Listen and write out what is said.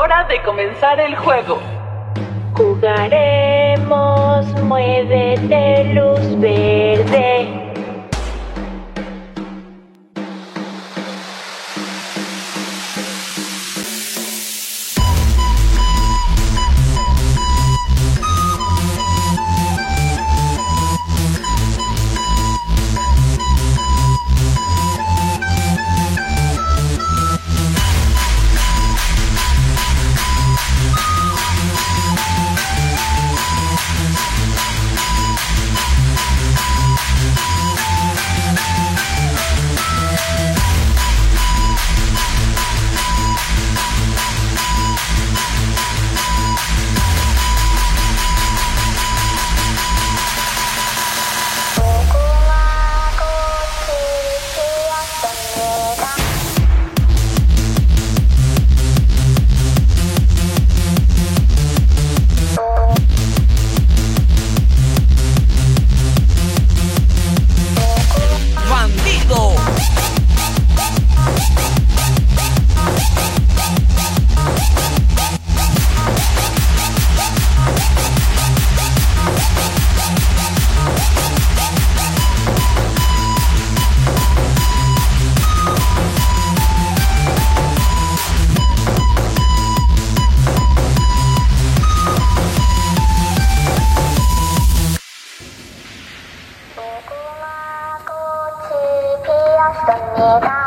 hora de comenzar el juego. Jugaremos, muévete luz verde. 啊